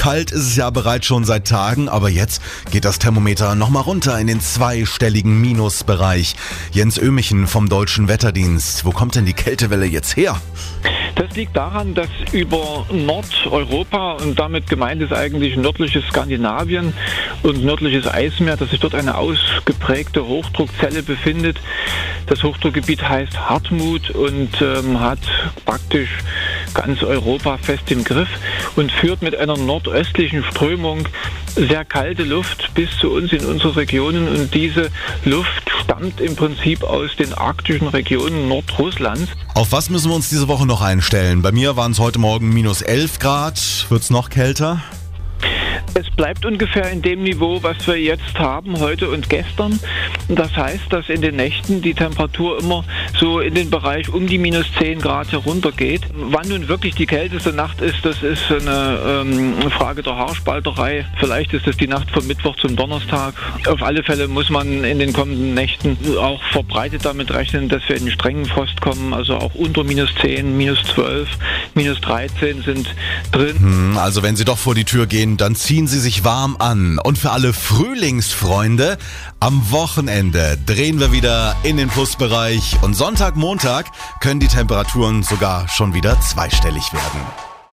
kalt ist es ja bereits schon seit Tagen, aber jetzt geht das Thermometer nochmal runter in den zweistelligen Minusbereich. Jens Ömichen vom Deutschen Wetterdienst. Wo kommt denn die Kältewelle jetzt her? Das liegt daran, dass über Nordeuropa und damit gemeint ist eigentlich nördliches Skandinavien und nördliches Eismeer, dass sich dort eine ausgeprägte Hochdruckzelle befindet. Das Hochdruckgebiet heißt Hartmut und ähm, hat praktisch ganz Europa fest im Griff und führt mit einer nordöstlichen Strömung sehr kalte Luft bis zu uns in unsere Regionen und diese Luft stammt im Prinzip aus den arktischen Regionen Nordrusslands. Auf was müssen wir uns diese Woche noch einstellen? Bei mir waren es heute Morgen minus 11 Grad. Wird es noch kälter? Es bleibt ungefähr in dem Niveau, was wir jetzt haben, heute und gestern. Das heißt, dass in den Nächten die Temperatur immer so in den Bereich um die minus 10 Grad heruntergeht. Wann nun wirklich die kälteste Nacht ist, das ist eine ähm, Frage der Haarspalterei. Vielleicht ist es die Nacht vom Mittwoch zum Donnerstag. Auf alle Fälle muss man in den kommenden Nächten auch verbreitet damit rechnen, dass wir in den strengen Frost kommen. Also auch unter minus 10, minus 12, minus 13 sind drin. Hm, also wenn Sie doch vor die Tür gehen, dann ziehen Sie sich warm an. Und für alle Frühlingsfreunde, am Wochenende drehen wir wieder in den Plusbereich und Sonntag, Montag können die Temperaturen sogar schon wieder zweistellig werden.